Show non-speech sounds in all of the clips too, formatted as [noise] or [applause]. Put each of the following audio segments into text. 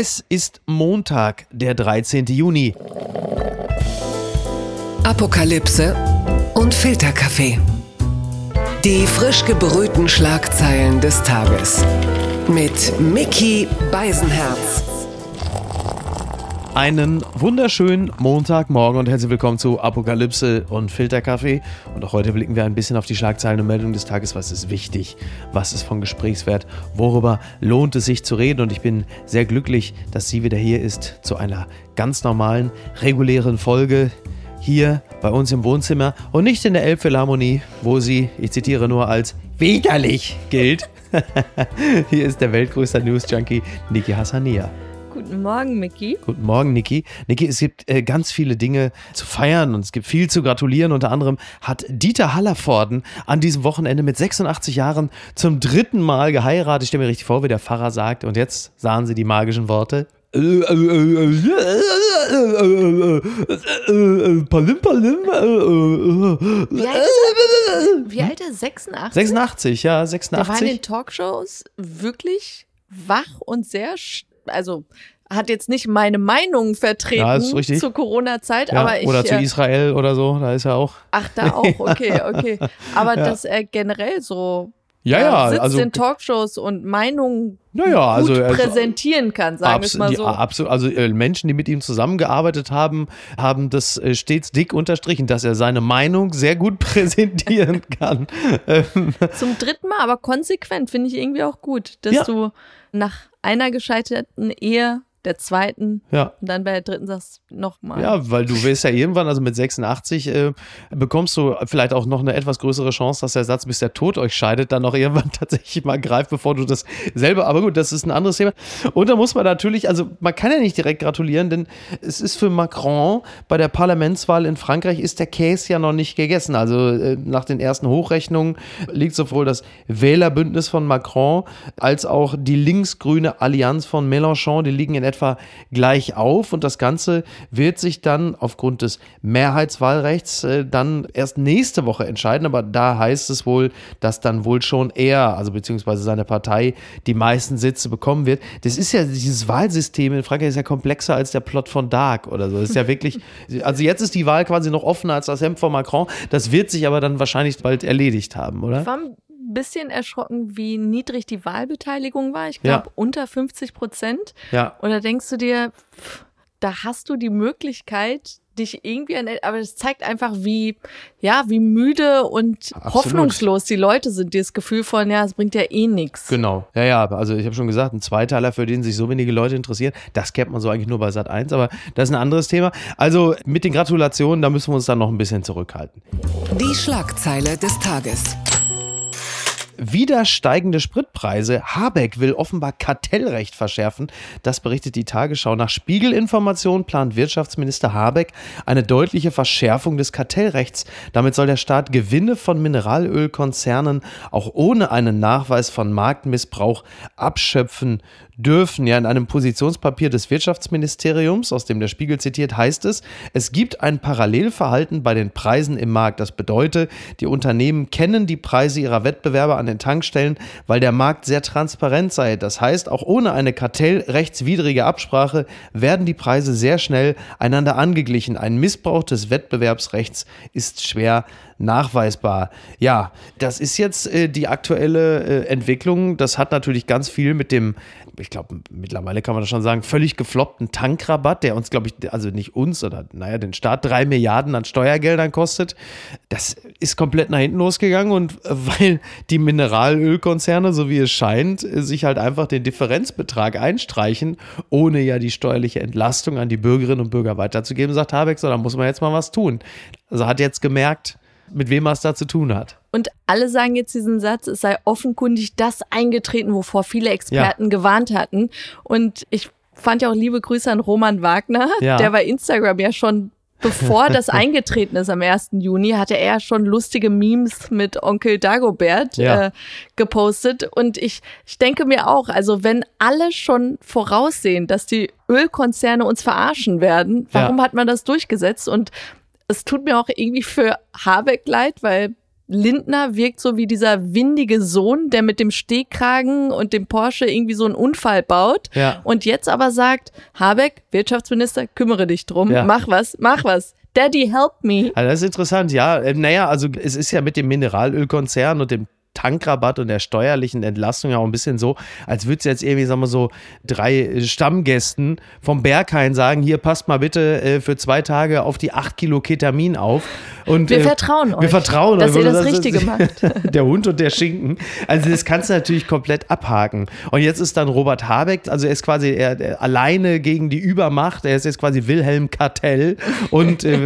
Es ist Montag, der 13. Juni. Apokalypse und Filterkaffee. Die frisch gebrühten Schlagzeilen des Tages. Mit Mickey Beisenherz. Einen wunderschönen Montagmorgen und herzlich willkommen zu Apokalypse und Filterkaffee. Und auch heute blicken wir ein bisschen auf die Schlagzeilen und Meldungen des Tages. Was ist wichtig? Was ist von Gesprächswert? Worüber lohnt es sich zu reden? Und ich bin sehr glücklich, dass sie wieder hier ist zu einer ganz normalen, regulären Folge hier bei uns im Wohnzimmer und nicht in der Elbphilharmonie, wo sie, ich zitiere nur, als widerlich gilt. [laughs] hier ist der weltgrößte News-Junkie Niki Hassania. Guten Morgen, Micky. Guten Morgen, Niki. Niki, es gibt äh, ganz viele Dinge zu feiern und es gibt viel zu gratulieren. Unter anderem hat Dieter Hallervorden an diesem Wochenende mit 86 Jahren zum dritten Mal geheiratet. Ich stelle mir richtig vor, wie der Pfarrer sagt. Und jetzt sahen Sie die magischen Worte. Palim, palim. Wie alt ist er? Wie alt ist er? 86? 86, ja, Der war in 86. den Talkshows wirklich wach und sehr, sch- also hat jetzt nicht meine Meinung vertreten Ja, zur Corona-Zeit, Ja, aber ich. oder zu äh, Israel oder so, da ist er auch. Ach, da auch, okay, [laughs] okay. Aber dass er generell so Ja, ja, sitzt also in Talkshows und Meinungen Ja, ja, also gut ist- präsentieren kann, sagen wir mal die- so. absolut, also äh, Menschen, die mit ihm zusammengearbeitet haben, haben das äh, stets dick unterstrichen, dass er seine Meinung sehr gut [laughs] präsentieren kann. Ähm, Zum dritten Mal, aber konsequent finde ich irgendwie auch gut, dass Ja. du nach einer gescheiterten Ehe, der zweiten ja. und dann bei der dritten sagst, nochmal. Ja, weil du wirst ja irgendwann, also mit 86, äh, bekommst du vielleicht auch noch eine etwas größere Chance, dass der Satz, bis der Tod euch scheidet, dann auch irgendwann [laughs] tatsächlich mal greift, bevor du das selber. Aber gut, das ist ein anderes Thema. Und da muss man natürlich, also man kann ja nicht direkt gratulieren, denn es ist für Macron bei der Parlamentswahl in Frankreich ist der Käse ja noch nicht gegessen. Also äh, nach den ersten Hochrechnungen liegt sowohl das Wählerbündnis von Macron als auch die linksgrüne Allianz von Mélenchon, die liegen in etwa gleich auf und das Ganze wird sich dann aufgrund des Mehrheitswahlrechts äh, dann erst nächste Woche entscheiden, aber da heißt es wohl, dass dann wohl schon er, also beziehungsweise seine Partei, die meisten Sitze bekommen wird. Das ist ja, dieses Wahlsystem in Frankreich ist ja komplexer als der Plot von Dark oder so. Das ist ja wirklich, [laughs] also jetzt ist die Wahl quasi noch offener als das Hemd von Macron. Das wird sich aber dann wahrscheinlich bald erledigt haben, oder? Ein bisschen erschrocken, wie niedrig die Wahlbeteiligung war. Ich Ja. glaube, unter 50 Prozent. Ja. Und da denkst du dir, pff, da hast du die Möglichkeit, dich irgendwie an, aber es zeigt einfach, wie, ja, wie müde und Absolut. hoffnungslos die Leute sind. Dieses Gefühl von, ja, es bringt ja eh nichts. Genau. Ja, ja, also ich habe schon gesagt, ein Zweiteiler, für den sich so wenige Leute interessieren, das kennt man so eigentlich nur bei Sat 1, aber das ist ein anderes Thema. Also mit den Gratulationen, da müssen wir uns dann noch ein bisschen zurückhalten. Die Schlagzeile des Tages. Wieder steigende Spritpreise. Habeck will offenbar Kartellrecht verschärfen. Das berichtet die Tagesschau. Nach Spiegelinformation plant Wirtschaftsminister Habeck eine deutliche Verschärfung des Kartellrechts. Damit soll der Staat Gewinne von Mineralölkonzernen auch ohne einen Nachweis von Marktmissbrauch abschöpfen dürfen. Ja, in einem Positionspapier des Wirtschaftsministeriums, aus dem der Spiegel zitiert, heißt es, es gibt ein Parallelverhalten bei den Preisen im Markt. Das bedeutet, die Unternehmen kennen die Preise ihrer Wettbewerber an den Tankstellen, weil der Markt sehr transparent sei. Das heißt, auch ohne eine kartellrechtswidrige Absprache werden die Preise sehr schnell einander angeglichen. Ein Missbrauch des Wettbewerbsrechts ist schwer nachweisbar. Ja, das ist jetzt äh, die aktuelle äh, Entwicklung. Das hat natürlich ganz viel mit dem, ich glaube, mittlerweile kann man das schon sagen, völlig gefloppten Tankrabatt, der uns, glaube ich, also nicht uns oder naja, den Staat drei Milliarden an Steuergeldern kostet. Das ist komplett nach hinten losgegangen und äh, [laughs] weil die Mineralölkonzerne, so wie es scheint, äh, sich halt einfach den Differenzbetrag einstreichen, ohne ja die steuerliche Entlastung an die Bürgerinnen und Bürger weiterzugeben, sagt Habeck, so, da muss man jetzt mal was tun. Also hat jetzt gemerkt, mit wem er es da zu tun hat. Und alle sagen jetzt diesen Satz, es sei offenkundig das eingetreten, wovor viele Experten gewarnt hatten. Und ich fand ja auch liebe Grüße an Roman Wagner, [laughs] Ja. der bei Instagram ja schon bevor das [laughs] eingetreten ist am 1. Juni, hatte er schon lustige Memes mit Onkel Dagobert Ja. äh, gepostet. Und ich, ich denke mir auch, also wenn alle schon voraussehen, dass die Ölkonzerne uns verarschen werden, warum Ja. hat man das durchgesetzt? Und es tut mir auch irgendwie für Habeck leid, weil Lindner wirkt so wie dieser windige Sohn, der mit dem Stehkragen und dem Porsche irgendwie so einen Unfall baut. Ja. Und jetzt aber sagt, Habeck, Wirtschaftsminister, kümmere dich drum, Ja. mach was, mach was. Daddy, help me. Also das ist interessant, ja. äh, Naja, also es ist ja mit dem Mineralölkonzern und dem Tankrabatt und der steuerlichen Entlastung ja auch ein bisschen so, als würde es jetzt irgendwie, sagen wir so, drei Stammgästen vom Berghain sagen, hier passt mal bitte äh, für zwei Tage auf die acht Kilo Ketamin auf. Und, Wir äh, vertrauen euch, Wir vertrauen dass euch. ihr das Richtige [laughs] macht. Der Hund und der Schinken. Also das kannst du natürlich komplett abhaken. Und jetzt ist dann Robert Habeck, also er ist quasi er, er, alleine gegen die Übermacht. Er ist jetzt quasi Wilhelm Kartell. Und äh,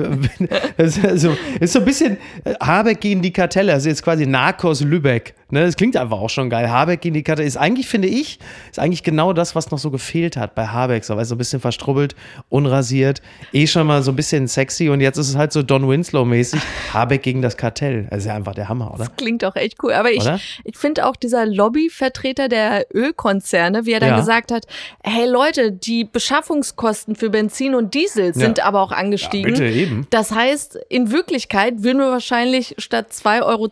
[laughs] also, ist so ein bisschen äh, Habeck gegen die Kartelle. Also jetzt quasi Narcos Lübeck. like Ne, das klingt einfach auch schon geil. Habeck gegen die Kartelle ist eigentlich, finde ich, ist eigentlich genau das, was noch so gefehlt hat bei Habeck. So, weil so ein bisschen verstrubbelt, unrasiert, eh schon mal so ein bisschen sexy. Und jetzt ist es halt so Don Winslow-mäßig. Habeck gegen das Kartell. Das ist ja einfach der Hammer, oder? Klingt auch echt cool. Aber ich, Oder? ich finde auch dieser Lobbyvertreter der Ölkonzerne, wie er dann Ja. gesagt hat, hey Leute, die Beschaffungskosten für Benzin und Diesel sind aber auch angestiegen. bitte, eben. Das heißt, in Wirklichkeit würden wir wahrscheinlich statt 2,20 Euro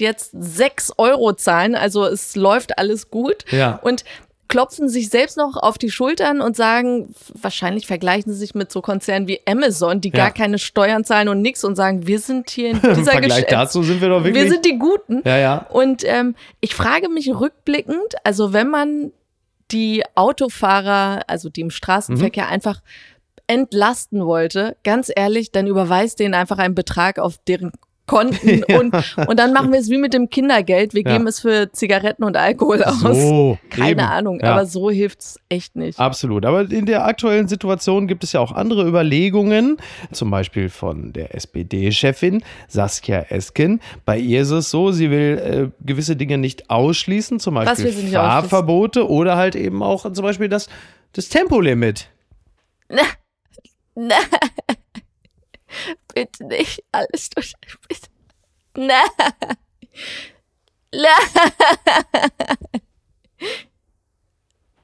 jetzt 6 Euro zahlen. Also es läuft alles gut. Ja. Und klopfen sich selbst noch auf die Schultern und sagen, wahrscheinlich vergleichen sie sich mit so Konzernen wie Amazon, die Ja. gar keine Steuern zahlen und nix und sagen, wir sind hier in [laughs] Im dieser Vergleich Geschäfts- dazu sind wir doch wirklich. wir sind die Guten. Ja, ja. Und ähm, ich frage mich rückblickend, also wenn man die Autofahrer, also die im Mhm. Straßenverkehr einfach entlasten wollte, ganz ehrlich, dann überweist denen einfach einen Betrag auf deren Konten [laughs] und, und dann machen wir es wie mit dem Kindergeld. Wir Ja. geben es für Zigaretten und Alkohol aus. So, Keine eben. Ahnung, Ja. aber so hilft's echt nicht. Absolut. Aber in der aktuellen Situation gibt es ja auch andere Überlegungen, zum Beispiel von der SPD-Chefin Saskia Esken. Bei ihr ist es so, sie will äh, gewisse Dinge nicht ausschließen, zum Beispiel Fahrverbote oder halt eben auch zum Beispiel das, das Tempolimit. [laughs] Bitte nicht alles durch. Bitte. Nein. [laughs] Nein.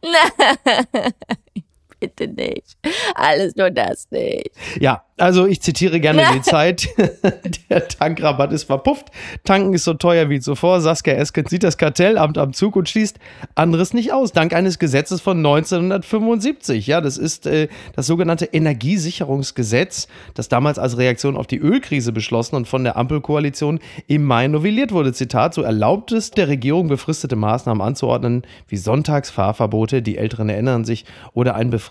Nein. Bitte nicht. Alles nur das nicht. Ja, also ich zitiere gerne [laughs] die Zeit. [laughs] Der Tankrabatt ist verpufft. Tanken ist so teuer wie zuvor. Saskia Esken sieht das Kartellamt am Zug und schließt anderes nicht aus. Dank eines Gesetzes von 1975. Ja, das ist äh, das sogenannte Energiesicherungsgesetz, das damals als Reaktion auf die Ölkrise beschlossen und von der Ampelkoalition im Mai novelliert wurde. Zitat, so erlaubt es der Regierung, befristete Maßnahmen anzuordnen, wie Sonntagsfahrverbote, die Älteren erinnern sich, oder ein befristetes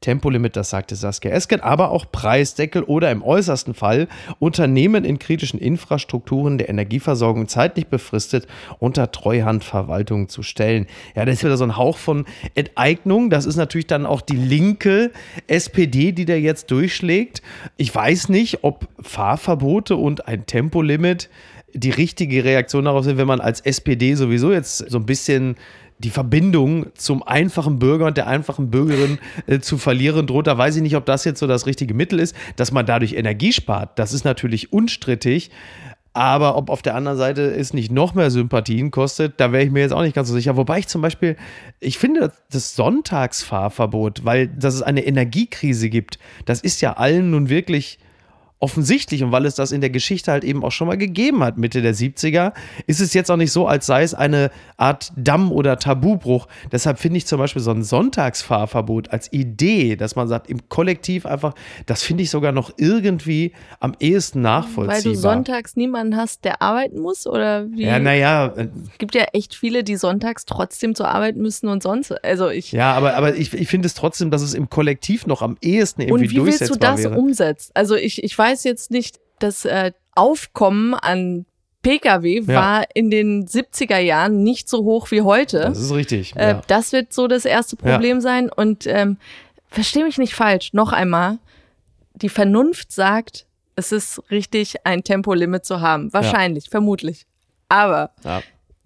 Tempolimit, das sagte Saskia Esken, aber auch Preisdeckel oder im äußersten Fall Unternehmen in kritischen Infrastrukturen der Energieversorgung zeitlich befristet unter Treuhandverwaltung zu stellen. Ja, das ist wieder so ein Hauch von Enteignung. Das ist natürlich dann auch die linke SPD, die da jetzt durchschlägt. Ich weiß nicht, ob Fahrverbote und ein Tempolimit die richtige Reaktion darauf sind, wenn man als SPD sowieso jetzt so ein bisschen die Verbindung zum einfachen Bürger und der einfachen Bürgerin äh, zu verlieren droht. Da weiß ich nicht, ob das jetzt so das richtige Mittel ist, dass man dadurch Energie spart. Das ist natürlich unstrittig. Aber ob auf der anderen Seite es nicht noch mehr Sympathien kostet, da wäre ich mir jetzt auch nicht ganz so sicher. Wobei ich zum Beispiel, ich finde das Sonntagsfahrverbot, weil dass es eine Energiekrise gibt, das ist ja allen nun wirklich offensichtlich und weil es das in der Geschichte halt eben auch schon mal gegeben hat, Mitte der 70er, ist es jetzt auch nicht so, als sei es eine Art Damm- oder Tabubruch. Deshalb finde ich zum Beispiel so ein Sonntagsfahrverbot als Idee, dass man sagt, im Kollektiv einfach, das finde ich sogar noch irgendwie am ehesten nachvollziehbar. Weil du sonntags niemanden hast, der arbeiten muss? Oder wie? Ja, naja, Es gibt ja echt viele, die sonntags trotzdem zur Arbeit müssen und sonst. Also ich. ja, aber, aber ich, ich finde es trotzdem, dass es im Kollektiv noch am ehesten irgendwie und wie willst du durchsetzbar das wäre. umsetzen? Also ich, ich weiß jetzt nicht, das äh, Aufkommen an Pkw Ja. war in den 70er Jahren nicht so hoch wie heute. Das ist richtig. Äh, ja. Das wird so das erste Problem sein. Und ähm, verstehe mich nicht falsch, noch einmal, die Vernunft sagt, es ist richtig, ein Tempolimit zu haben. Wahrscheinlich, vermutlich. Aber Ja.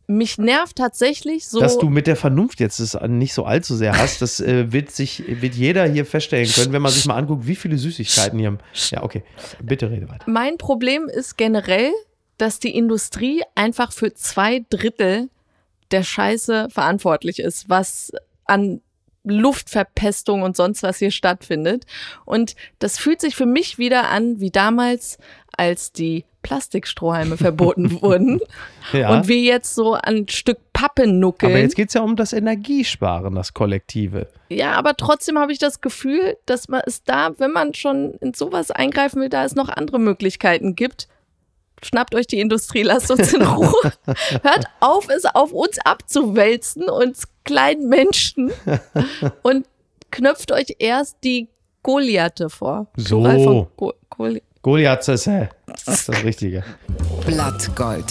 Mich nervt tatsächlich so. Dass du mit der Vernunft jetzt es nicht so allzu sehr hast, das äh, wird sich, wird jeder hier feststellen können, wenn man sich mal anguckt, wie viele Süßigkeiten hier. Ja, okay. Bitte rede weiter. Mein Problem ist generell, dass die Industrie einfach für zwei Drittel der Scheiße verantwortlich ist, was an Luftverpestung und sonst was hier stattfindet. Und das fühlt sich für mich wieder an wie damals, als die Plastikstrohhalme verboten [laughs] wurden Ja. und wir jetzt so ein Stück Pappe nuckeln. Aber jetzt geht es ja um das Energiesparen, das Kollektive. Ja, aber trotzdem habe ich das Gefühl, dass man es da, wenn man schon in sowas eingreifen will, da es noch andere Möglichkeiten gibt. Schnappt euch die Industrie, lasst uns in Ruhe. [laughs] Hört auf, es auf uns abzuwälzen, uns kleinen Menschen. [laughs] Und knöpft euch erst die Goliathe vor. So. Go Goli Goliath, das ist das [laughs] Richtige. Blattgold.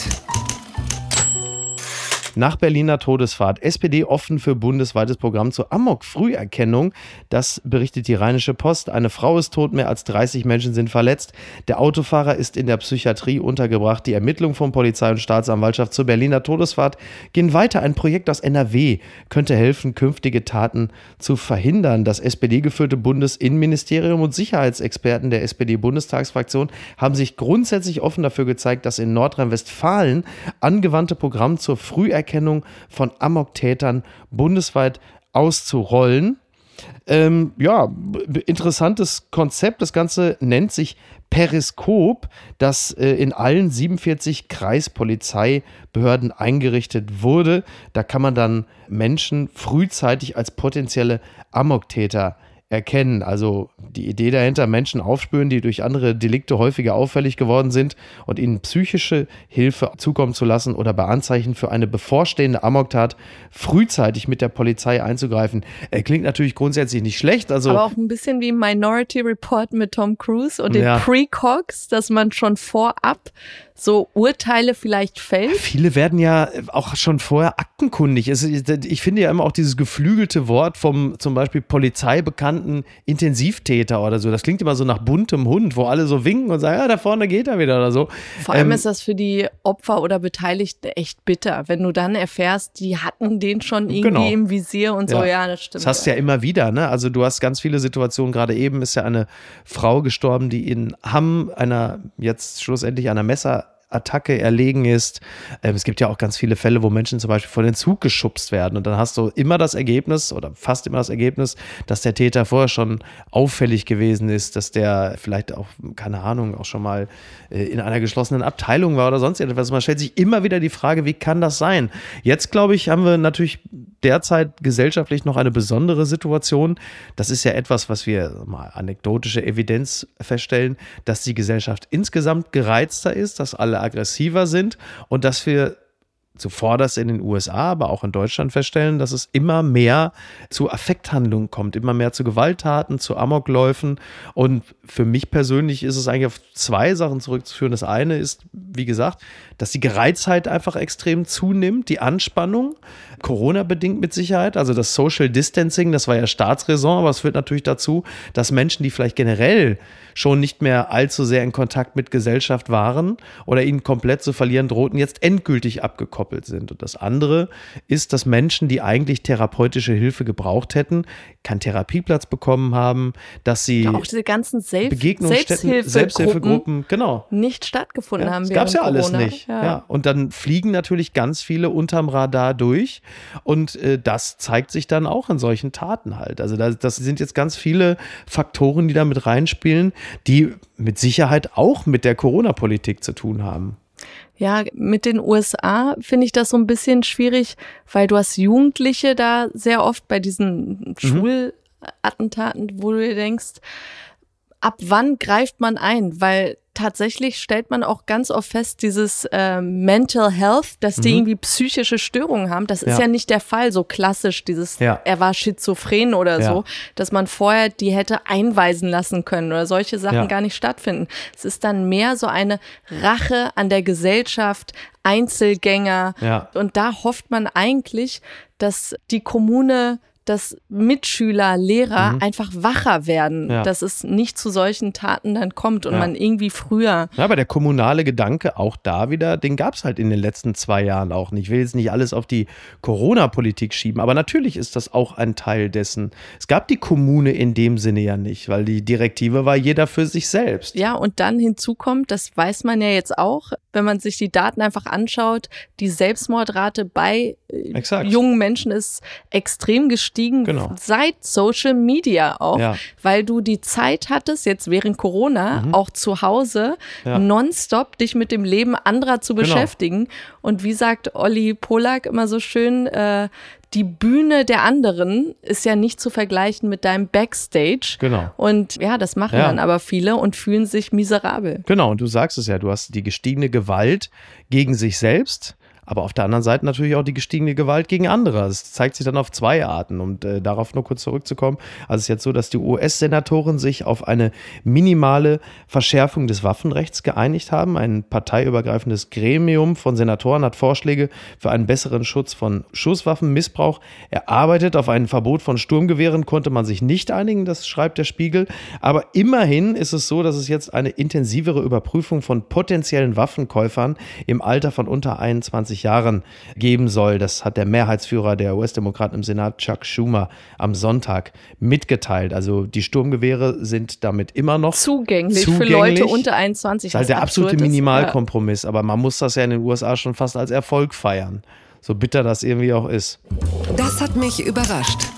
Nach Berliner Todesfahrt. SPD offen für bundesweites Programm zur Amok-Früherkennung. Das berichtet die Rheinische Post. Eine Frau ist tot, mehr als 30 Menschen sind verletzt. Der Autofahrer ist in der Psychiatrie untergebracht. Die Ermittlungen von Polizei und Staatsanwaltschaft zur Berliner Todesfahrt gehen weiter. Ein Projekt aus NRW könnte helfen, künftige Taten zu verhindern. Das SPD-geführte Bundesinnenministerium und Sicherheitsexperten der SPD-Bundestagsfraktion haben sich grundsätzlich offen dafür gezeigt, das in Nordrhein-Westfalen angewandte Programm zur Früherkennung von Amok-Tätern bundesweit auszurollen. Ähm, ja, interessantes Konzept. Das Ganze nennt sich Periskop, das äh, in allen 47 Kreispolizeibehörden eingerichtet wurde. Da kann man dann Menschen frühzeitig als potenzielle Amoktäter erkennen. Also die Idee dahinter, Menschen aufspüren, die durch andere Delikte häufiger auffällig geworden sind und ihnen psychische Hilfe zukommen zu lassen oder bei Anzeichen für eine bevorstehende Amoktat frühzeitig mit der Polizei einzugreifen. Äh, klingt natürlich grundsätzlich nicht schlecht. Also Aber auch ein bisschen wie Minority Report mit Tom Cruise und den Ja. Precogs, dass man schon vorab so Urteile vielleicht fällt. Viele werden ja auch schon vorher aktenkundig. Ich finde ja immer auch dieses geflügelte Wort vom zum Beispiel polizeibekannten Intensivtäter oder so. Das klingt immer so nach buntem Hund, wo alle so winken und sagen, ja, da vorne geht er wieder oder so. Vor allem Ähm, ist das für die Opfer oder Beteiligten echt bitter, wenn du dann erfährst, die hatten den schon irgendwie Genau. im Visier und so. Ja, das stimmt. Das hast du ja immer wieder, ne? Also du hast ganz viele Situationen. Gerade eben ist ja eine Frau gestorben, die in Hamm einer jetzt schlussendlich einer Messerattacke erlegen ist. Ähm, es gibt ja auch ganz viele Fälle, wo Menschen zum Beispiel vor den Zug geschubst werden. Und dann hast du immer das Ergebnis oder fast immer das Ergebnis, dass der Täter vorher schon auffällig gewesen ist, dass der vielleicht auch, keine Ahnung, auch schon mal äh, in einer geschlossenen Abteilung war oder sonst etwas. Man stellt sich immer wieder die Frage, wie kann das sein? Jetzt, glaube ich, haben wir natürlich derzeit gesellschaftlich noch eine besondere Situation. Das ist ja etwas, was wir mal anekdotische Evidenz feststellen, dass die Gesellschaft insgesamt gereizter ist, dass alle aggressiver sind und dass wir zuvorderst in den USA, aber auch in Deutschland feststellen, dass es immer mehr zu Affekthandlungen kommt, immer mehr zu Gewalttaten, zu Amokläufen. Und für mich persönlich ist es eigentlich auf zwei Sachen zurückzuführen. Das eine ist, wie gesagt, dass die Gereiztheit einfach extrem zunimmt, die Anspannung, Corona-bedingt mit Sicherheit. Also das Social Distancing, das war ja Staatsräson, aber es führt natürlich dazu, dass Menschen, die vielleicht generell schon nicht mehr allzu sehr in Kontakt mit Gesellschaft waren oder ihn komplett zu verlieren drohten, jetzt endgültig abgekoppelt sind. Und das andere ist, dass Menschen, die eigentlich therapeutische Hilfe gebraucht hätten, keinen Therapieplatz bekommen haben, dass sie Ja, auch diese ganzen Selbst Selbsthilfegruppen Selbsthilfegruppen, genau. nicht stattgefunden Ja, haben. das gab es ja alles Corona. nicht. Ja. Und dann fliegen natürlich ganz viele unterm Radar durch. Und äh, das zeigt sich dann auch in solchen Taten halt. Also das, das sind jetzt ganz viele Faktoren, die da mit reinspielen, die mit Sicherheit auch mit der Corona-Politik zu tun haben. Ja, mit den USA finde ich das so ein bisschen schwierig, weil du hast Jugendliche da sehr oft bei diesen Schulattentaten, wo du dir denkst, ab wann greift man ein? Weil tatsächlich stellt man auch ganz oft fest, dieses äh, Mental Health, dass die irgendwie psychische Störungen haben. Das ist Mhm. Ja. ja nicht der Fall, so klassisch, dieses, Ja. er war schizophren oder Ja. so, dass man vorher die hätte einweisen lassen können oder solche Sachen Ja. gar nicht stattfinden. Es ist dann mehr so eine Rache an der Gesellschaft, Einzelgänger. Ja. Und da hofft man eigentlich, dass die Kommune dass Mitschüler, Lehrer einfach wacher werden, Mhm. Ja. dass es nicht zu solchen Taten dann kommt und Ja. man irgendwie früher Ja, aber der kommunale Gedanke, auch da wieder, den gab es halt in den letzten zwei Jahren auch nicht. Ich will jetzt nicht alles auf die Corona-Politik schieben, aber natürlich ist das auch ein Teil dessen. Es gab die Kommune in dem Sinne ja nicht, weil die Direktive war jeder für sich selbst. Ja, und dann hinzu kommt, das weiß man ja jetzt auch, wenn man sich die Daten einfach anschaut, die Selbstmordrate bei äh, jungen Menschen ist extrem gestiegen genau. seit Social Media auch, ja. weil du die Zeit hattest, jetzt während Corona, mhm. auch zu Hause, ja. nonstop dich mit dem Leben anderer zu genau. beschäftigen. Und wie sagt Olli Polak immer so schön, äh, die Bühne der anderen ist ja nicht zu vergleichen mit deinem Backstage. Genau. Und ja, das machen ja. dann aber viele und fühlen sich miserabel. Genau, und du sagst es ja, du hast die gestiegene Gewalt gegen sich selbst aber auf der anderen Seite natürlich auch die gestiegene Gewalt gegen andere. Das zeigt sich dann auf zwei Arten. Und äh, darauf nur kurz zurückzukommen. Also es ist jetzt so, dass die US-Senatoren sich auf eine minimale Verschärfung des Waffenrechts geeinigt haben. Ein parteiübergreifendes Gremium von Senatoren hat Vorschläge für einen besseren Schutz von Schusswaffenmissbrauch erarbeitet. Auf ein Verbot von Sturmgewehren konnte man sich nicht einigen, das schreibt der Spiegel. Aber immerhin ist es so, dass es jetzt eine intensivere Überprüfung von potenziellen Waffenkäufern im Alter von unter 21 20 Jahren geben soll. Das hat der Mehrheitsführer der US-Demokraten im Senat, Chuck Schumer, am Sonntag mitgeteilt. Also die Sturmgewehre sind damit immer noch zugänglich, zugänglich. für Leute unter 21. Das ist halt der absolute Minimalkompromiss, aber man muss das ja in den USA schon fast als Erfolg feiern. So bitter das irgendwie auch ist. Das hat mich überrascht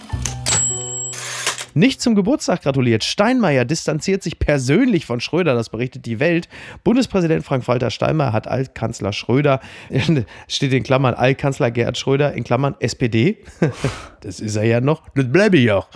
nicht zum Geburtstag gratuliert. Steinmeier distanziert sich persönlich von Schröder, das berichtet die Welt. Bundespräsident Frank-Walter Steinmeier hat Altkanzler Schröder, [laughs] steht in Klammern Altkanzler Gerhard Schröder, in Klammern SPD, [laughs] das ist er ja noch, das bleibe ich auch,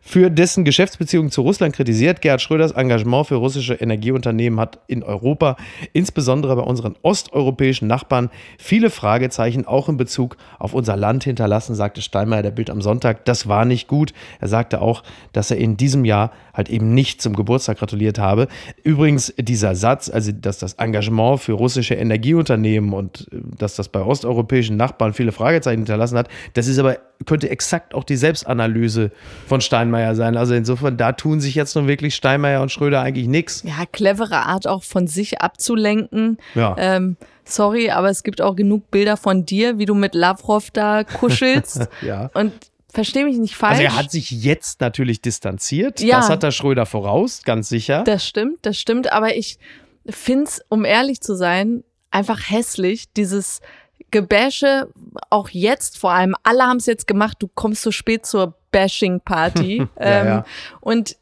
für dessen Geschäftsbeziehungen zu Russland kritisiert. Gerhard Schröders Engagement für russische Energieunternehmen hat in Europa, insbesondere bei unseren osteuropäischen Nachbarn, viele Fragezeichen auch in Bezug auf unser Land hinterlassen, sagte Steinmeier der Bild am Sonntag. Das war nicht gut. Er sagte auch, dass er in diesem Jahr halt eben nicht zum Geburtstag gratuliert habe. Übrigens, dieser Satz, also dass das Engagement für russische Energieunternehmen und äh, dass das bei osteuropäischen Nachbarn viele Fragezeichen hinterlassen hat, das ist aber, könnte exakt auch die Selbstanalyse von Steinmeier sein. Also insofern, da tun sich jetzt nun wirklich Steinmeier und Schröder eigentlich nichts. Ja, clevere Art auch von sich abzulenken. Ja. Ähm, sorry, aber es gibt auch genug Bilder von dir, wie du mit Lavrov da kuschelst. [laughs] ja. Und verstehe mich nicht falsch. Also er hat sich jetzt natürlich distanziert. Ja, das hat der Schröder voraus, ganz sicher. Das stimmt, das stimmt. Aber ich finde es, um ehrlich zu sein, einfach hässlich, dieses Gebäsche, auch jetzt vor allem. Alle haben es jetzt gemacht, du kommst so spät zur Bashing-Party. [laughs] ja, ähm, ja. Und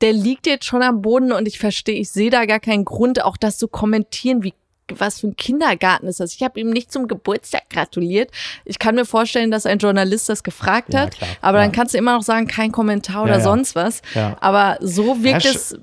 der liegt jetzt schon am Boden und ich verstehe, ich sehe da gar keinen Grund, auch das zu kommentieren, wie was für ein Kindergarten ist das? Ich habe ihm nicht zum Geburtstag gratuliert. Ich kann mir vorstellen, dass ein Journalist das gefragt hat, ja, aber ja. dann kannst du immer noch sagen, kein Kommentar oder sonst was. Aber so wirkt es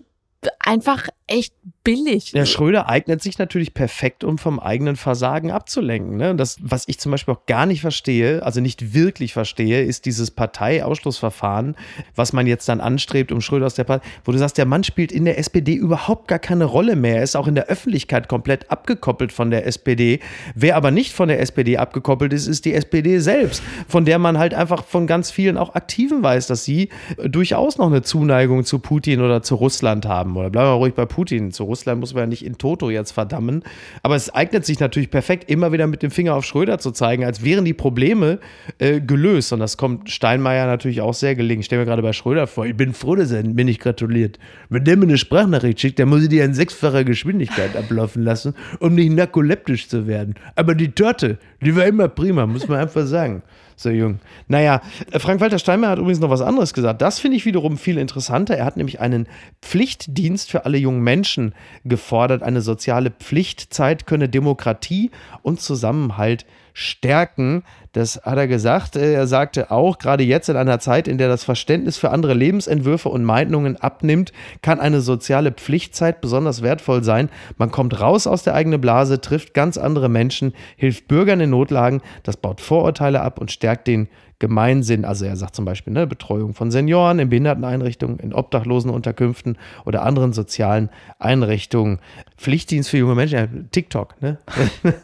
einfach echt billig. Der Schröder eignet sich natürlich perfekt, um vom eigenen Versagen abzulenken. Ne? Das, was ich zum Beispiel auch gar nicht verstehe, also nicht wirklich verstehe, ist dieses Parteiausschlussverfahren, was man jetzt dann anstrebt, um Schröder aus der Partei, wo du sagst, der Mann spielt in der SPD überhaupt gar keine Rolle mehr. Er ist auch in der Öffentlichkeit komplett abgekoppelt von der SPD. Wer aber nicht von der SPD abgekoppelt ist, ist die SPD selbst, von der man halt einfach von ganz vielen auch Aktiven weiß, dass sie durchaus noch eine Zuneigung zu Putin oder zu Russland haben. Oder bleiben wir ruhig bei. Putin. Zu Russland muss man ja nicht in Toto jetzt verdammen. Aber es eignet sich natürlich perfekt, immer wieder mit dem Finger auf Schröder zu zeigen, als wären die Probleme äh, gelöst. Und das kommt Steinmeier natürlich auch sehr gelegen. Ich stelle mir gerade bei Schröder vor, ich bin froh, dass er mir nicht gratuliert. Wenn der mir eine Sprachnachricht schickt, dann muss ich die in sechsfacher Geschwindigkeit ablaufen lassen, um nicht narkoleptisch zu werden. Aber die Torte, die war immer prima, muss man einfach sagen so jung. Naja, äh, Frank-Walter Steinmeier hat übrigens noch was anderes gesagt. Das finde ich wiederum viel interessanter. Er hat nämlich einen Pflichtdienst für alle jungen Menschen gefordert. Eine soziale Pflichtzeit könne Demokratie und Zusammenhalt stärken. Das hat er gesagt. Er sagte auch, gerade jetzt in einer Zeit, in der das Verständnis für andere Lebensentwürfe und Meinungen abnimmt, kann eine soziale Pflichtzeit besonders wertvoll sein. Man kommt raus aus der eigenen Blase, trifft ganz andere Menschen, hilft Bürgern in Notlagen, das baut Vorurteile ab und stärkt den Gemeinsinn. Also er sagt zum Beispiel ne, Betreuung von Senioren in Behinderteneinrichtungen, in Obdachlosenunterkünften oder anderen sozialen Einrichtungen. Pflichtdienst für junge Menschen, ja, TikTok. Ne?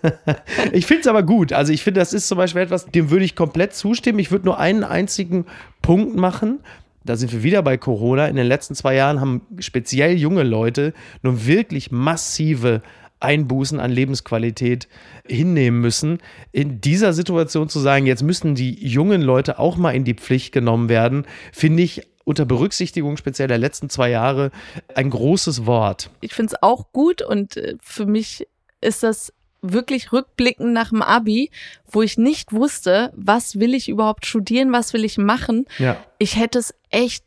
[laughs] ich finde es aber gut. Also ich finde, das ist zum Beispiel etwas, dem würde ich komplett zustimmen. Ich würde nur einen einzigen Punkt machen. Da sind wir wieder bei Corona. In den letzten zwei Jahren haben speziell junge Leute nun wirklich massive Einbußen an Lebensqualität hinnehmen müssen. In dieser Situation zu sagen, jetzt müssen die jungen Leute auch mal in die Pflicht genommen werden, finde ich unter Berücksichtigung speziell der letzten zwei Jahre ein großes Wort. Ich finde es auch gut und äh, für mich ist das wirklich rückblickend nach dem Abi, wo ich nicht wusste, was will ich überhaupt studieren, was will ich machen. Ja. Ich hätte es echt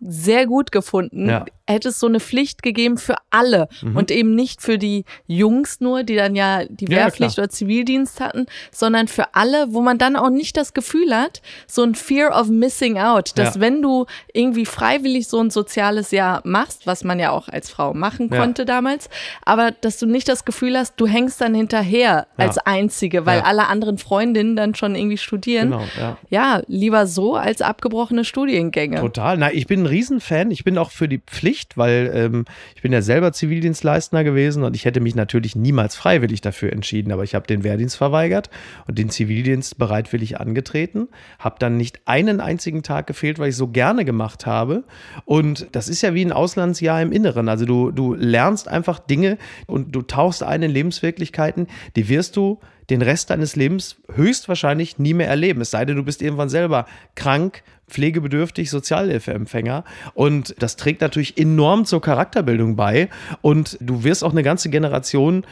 sehr gut gefunden, Ja. Hätte es so eine Pflicht gegeben für alle Mhm. und eben nicht für die Jungs nur, die dann ja die Ja, Wehrpflicht klar. oder Zivildienst hatten, sondern für alle, wo man dann auch nicht das Gefühl hat, so ein Fear of Missing Out, dass Ja. wenn du irgendwie freiwillig so ein soziales Jahr machst, was man ja auch als Frau machen Ja. konnte damals, aber dass du nicht das Gefühl hast, du hängst dann hinterher Ja. als Einzige, weil Ja. alle anderen Freundinnen dann schon irgendwie studieren. Genau, ja. Ja, lieber so als abgebrochene Studiengänge. Total. Na, ich bin ein Riesenfan. Ich bin auch für die Pflicht, weil ähm, ich bin ja selber Zivildienstleister gewesen und ich hätte mich natürlich niemals freiwillig dafür entschieden, aber ich habe den Wehrdienst verweigert und den Zivildienst bereitwillig angetreten, habe dann nicht einen einzigen Tag gefehlt, weil ich so gerne gemacht habe. Und das ist ja wie ein Auslandsjahr im Inneren. Also du, du lernst einfach Dinge und du tauchst ein in Lebenswirklichkeiten, die wirst du den Rest deines Lebens höchstwahrscheinlich nie mehr erleben. Es sei denn, du bist irgendwann selber krank, pflegebedürftig, Sozialhilfeempfänger. Und das trägt natürlich enorm zur Charakterbildung bei. Und du wirst auch eine ganze Generation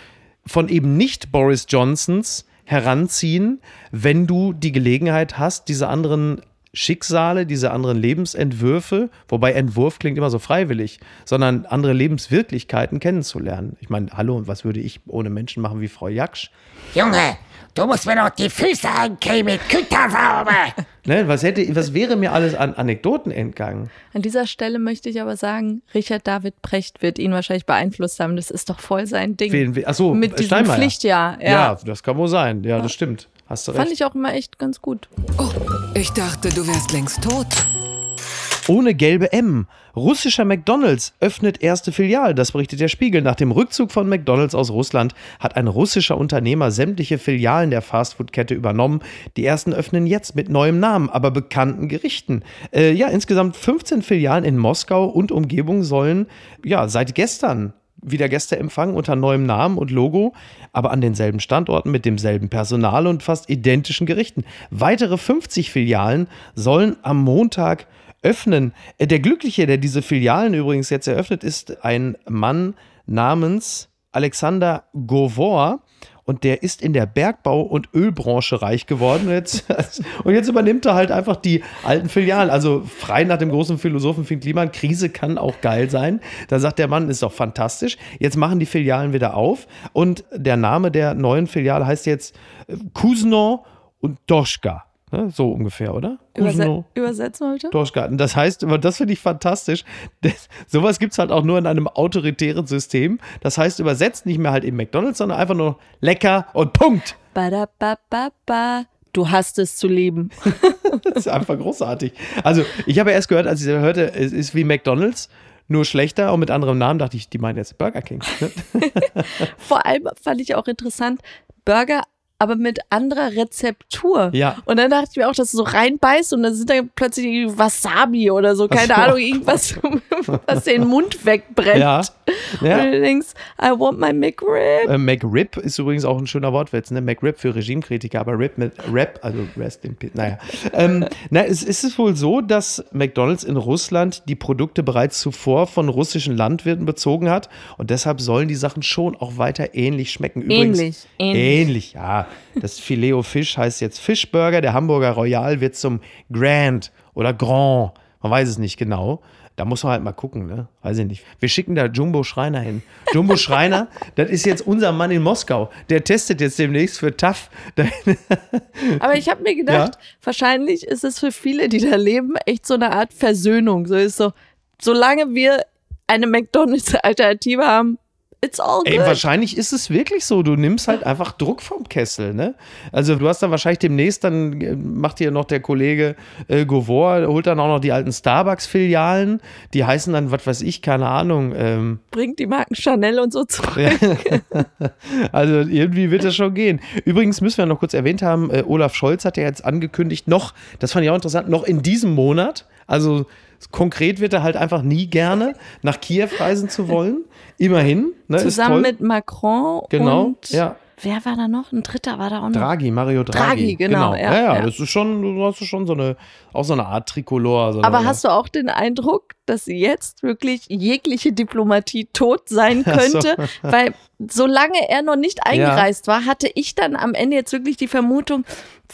von eben nicht Boris Johnsons heranziehen, wenn du die Gelegenheit hast, diese anderen Schicksale, diese anderen Lebensentwürfe, wobei Entwurf klingt immer so freiwillig, sondern andere Lebenswirklichkeiten kennenzulernen. Ich meine, hallo, und was würde ich ohne Menschen machen wie Frau Jaksch? Junge, du musst mir doch die Füße eincremen mit Küttersalbe. [laughs] Ne, was, hätte, was wäre mir alles an Anekdoten entgangen? An dieser Stelle möchte ich aber sagen, Richard David Precht wird ihn wahrscheinlich beeinflusst haben. Das ist doch voll sein Ding. Wen, wen, achso, Mit diesem Steinmeier. Pflichtjahr. Ja. Ja. das kann wohl sein. Ja, das stimmt. Hast du recht. Fand ich auch immer echt ganz gut. Oh, ich dachte, du wärst längst tot. Ohne gelbe M. Russischer McDonalds öffnet erste Filiale. Das berichtet der Spiegel. Nach dem Rückzug von McDonalds aus Russland hat ein russischer Unternehmer sämtliche Filialen der Fastfood-Kette übernommen. Die ersten öffnen jetzt mit neuem Namen, aber bekannten Gerichten. Äh, ja, insgesamt 15 Filialen in Moskau und Umgebung sollen ja seit gestern wieder Gäste empfangen unter neuem Namen und Logo, aber an denselben Standorten mit demselben Personal und fast identischen Gerichten. Weitere 50 Filialen sollen am Montag öffnen. Äh, Der Glückliche, der diese Filialen übrigens jetzt eröffnet, ist ein Mann namens Alexander Govor. Und der ist in der Bergbau- und Ölbranche reich geworden. Und jetzt, [laughs] und jetzt übernimmt er halt einfach die alten Filialen. Also frei nach dem großen Philosophen Finn Kliman, Krise kann auch geil sein. Da sagt der Mann, ist doch fantastisch. Jetzt machen die Filialen wieder auf. Und der Name der neuen Filiale heißt jetzt äh, Kuzno und Doschka. Ne? So ungefähr, oder? Überse Kuzno. übersetz mal bitte. Dorschgarten. Das heißt, aber das finde ich fantastisch. Das, sowas gibt es halt auch nur in einem autoritären System. Das heißt, übersetzt nicht mehr halt im McDonalds, sondern einfach nur lecker und Punkt. Ba-da-ba-ba-ba. Du hast es zu lieben. [laughs] Das ist einfach großartig. Also, ich habe erst gehört, als ich hörte, es ist wie McDonalds, nur schlechter und mit anderem Namen, dachte ich, die meinen jetzt Burger King. [laughs] Vor allem fand ich auch interessant, Burger, aber mit anderer Rezeptur. Ja. Und dann dachte ich mir auch, dass du so reinbeißt und dann sind da plötzlich Wasabi oder so, keine. Ahnung, irgendwas, [laughs] was den Mund wegbrennt. Ja. Und ja. du denkst, I want my McRib. Äh, McRib ist übrigens auch ein schöner Wortwitz, ne? McRib für Regimekritiker, aber Rip mit Rap, also Rest in Peace. Naja. ähm, [laughs] na, es ist es wohl so, dass McDonalds in Russland die Produkte bereits zuvor von russischen Landwirten bezogen hat und deshalb sollen die Sachen schon auch weiter ähnlich schmecken. Übrigens, Ähnlich, ähnlich. Ähnlich, ja. Das Filet Fisch heißt jetzt Fischburger, der Hamburger Royal wird zum Grand oder Grand. Man weiß es nicht genau. Da muss man halt mal gucken, ne? Weiß ich nicht. Wir schicken da Jumbo Schreiner hin. Jumbo Schreiner, [laughs] das ist jetzt unser Mann in Moskau. Der testet jetzt demnächst für TAF. [laughs] Aber ich habe mir gedacht, Ja. wahrscheinlich ist es für viele, die da leben, echt so eine Art Versöhnung. So ist so, solange wir eine McDonalds-Alternative haben, it's all good. Ey, wahrscheinlich ist es wirklich so. Du nimmst halt einfach Druck vom Kessel, ne? Also du hast dann wahrscheinlich demnächst, dann äh, macht hier noch der Kollege äh, Govor, holt dann auch noch die alten Starbucks-Filialen. Die heißen dann, was weiß ich, keine Ahnung. Ähm, Bringt die Marken Chanel und so zurück. [laughs] also irgendwie wird das schon gehen. Übrigens müssen wir noch kurz erwähnt haben, äh, Olaf Scholz hat ja jetzt angekündigt, noch, das fand ich auch interessant, noch in diesem Monat, also konkret wird er halt einfach nie gerne nach Kiew reisen zu wollen. Immerhin. Ne, Zusammen mit Macron Genau, und ja. wer war da noch? Ein dritter war da auch noch. Draghi, Mario Draghi. Draghi, genau, Ja, ja, ja, ja. das ist schon, du hast schon so eine, auch so eine Art Trikolor. So Aber eine, hast du auch den Eindruck, dass jetzt wirklich jegliche Diplomatie tot sein [laughs] Ach so. könnte? Weil solange er noch nicht eingereist war, hatte ich dann am Ende jetzt wirklich die Vermutung,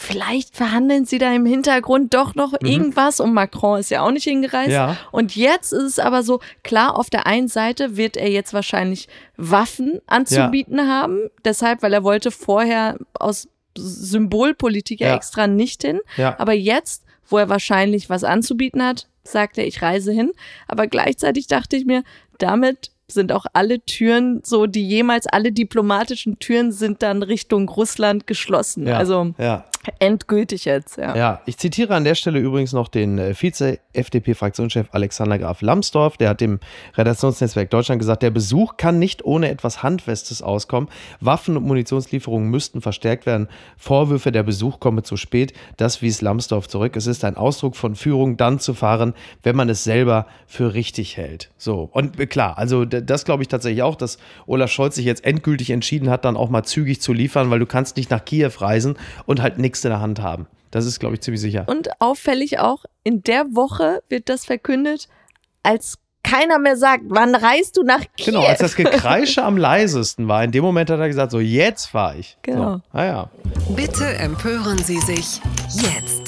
vielleicht verhandeln sie da im Hintergrund doch noch irgendwas und Macron ist ja auch nicht hingereist. Mhm. Ja. Und jetzt ist es aber so, klar, auf der einen Seite wird er jetzt wahrscheinlich Waffen anzubieten haben, deshalb, weil er wollte vorher aus Symbolpolitik ja Ja. extra nicht hin. Ja. Aber jetzt, wo er wahrscheinlich was anzubieten hat, sagt er, ich reise hin. Aber gleichzeitig dachte ich mir, damit sind auch alle Türen, so die jemals alle diplomatischen Türen sind dann Richtung Russland geschlossen. ja, Also ja. Endgültig jetzt, ja. Ja, ich zitiere an der Stelle übrigens noch den äh, Vize-FDP-Fraktionschef Alexander Graf Lambsdorff. Der hat dem Redaktionsnetzwerk Deutschland gesagt, der Besuch kann nicht ohne etwas Handfestes auskommen. Waffen- und Munitionslieferungen müssten verstärkt werden. Vorwürfe, der Besuch komme zu spät. Das wies Lambsdorff zurück. Es ist ein Ausdruck von Führung, dann zu fahren, wenn man es selber für richtig hält. So, und äh, klar, also das glaube ich tatsächlich auch, dass Olaf Scholz sich jetzt endgültig entschieden hat, dann auch mal zügig zu liefern, weil du kannst nicht nach Kiew reisen und halt nichts in der Hand haben. Das ist, glaube ich, ziemlich sicher. Und auffällig auch, in der Woche wird das verkündet, als keiner mehr sagt, wann reist du nach Kiew? Genau, als das [laughs] Gekreische am leisesten war, in dem Moment hat er gesagt, so jetzt fahre ich. Genau. So, ah ja. Bitte empören Sie sich jetzt.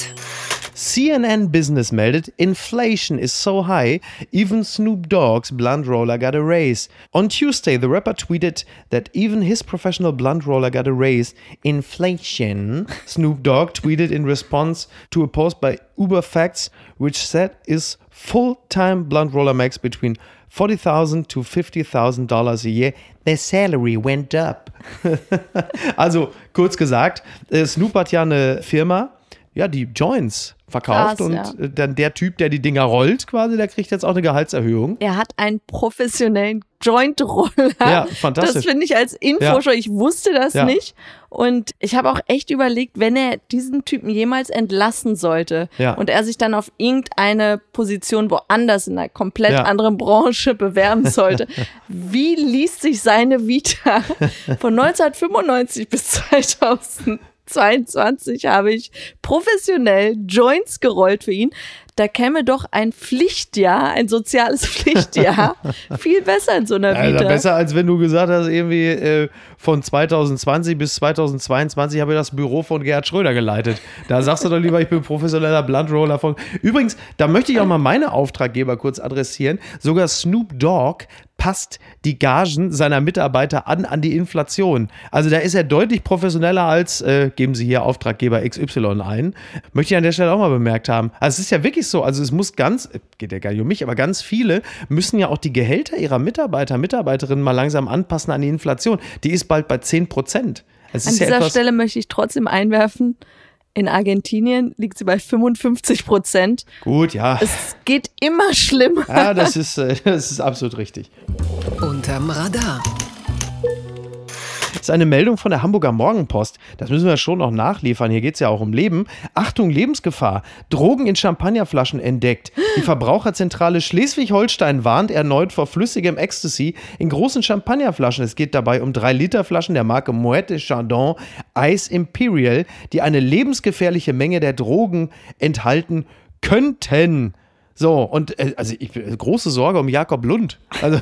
CNN Business meldet, inflation is so high, even Snoop Dogg's blunt roller got a raise. On Tuesday, the rapper tweeted that even his professional blunt roller got a raise. Inflation, Snoop Dogg tweeted in response to a post by Uber Facts, which said his full-time blunt roller makes between 40,000 to $50,000 a year. Their salary went up. [laughs] also, kurz gesagt, äh, Snoop hat ja eine Firma, ja, die Joints verkauft Krass, und ja. äh, dann der Typ, der die Dinger rollt, quasi, der kriegt jetzt auch eine Gehaltserhöhung. Er hat einen professionellen Joint-Roller. Ja, fantastisch. Das finde ich als Info Ja. schon. Ich wusste das Ja. nicht. Und ich habe auch echt überlegt, wenn er diesen Typen jemals entlassen sollte Ja. und er sich dann auf irgendeine Position woanders in einer komplett anderen Branche [laughs] bewerben sollte, [laughs] wie liest sich seine Vita? Von [laughs] 1995 bis 2022 habe ich professionell Joints gerollt für ihn. Da käme doch ein Pflichtjahr, ein soziales [laughs] Pflichtjahr, viel besser in so einer Also Vita. besser, als wenn du gesagt hast, irgendwie äh, von 2020 bis 2022 habe ich das Büro von Gerhard Schröder geleitet. Da sagst du doch lieber, ich bin professioneller Blunt-Roller von. Übrigens, da möchte ich auch mal meine Auftraggeber kurz adressieren. Sogar Snoop Dogg passt die Gagen seiner Mitarbeiter an an die Inflation. Also da ist er deutlich professioneller als, äh, geben Sie hier Auftraggeber XY ein. Möchte ich an der Stelle auch mal bemerkt haben. Also es ist ja wirklich so, also es muss ganz, äh, geht ja gar nicht um mich, aber ganz viele müssen ja auch die Gehälter ihrer Mitarbeiter, Mitarbeiterinnen mal langsam anpassen an die Inflation. Die ist bald bei 10 Prozent. Es An ist ja dieser etwas, Stelle möchte ich trotzdem einwerfen, in Argentinien liegt sie bei 55 Prozent. gut, ja. Es geht immer schlimmer. Ja, das ist, äh, das ist absolut richtig. Unterm Radar. Das ist eine Meldung von der Hamburger Morgenpost. Das müssen wir schon noch nachliefern. Hier geht es ja auch um Leben. Achtung, Lebensgefahr. Drogen in Champagnerflaschen entdeckt. Die Verbraucherzentrale Schleswig-Holstein warnt erneut vor flüssigem Ecstasy in großen Champagnerflaschen. Es geht dabei um 3-Liter-Flaschen der Marke Moet de Chardon Ice Imperial, die eine lebensgefährliche Menge der Drogen enthalten könnten. So, und äh, also ich äh, große Sorge um Jakob Lund. Also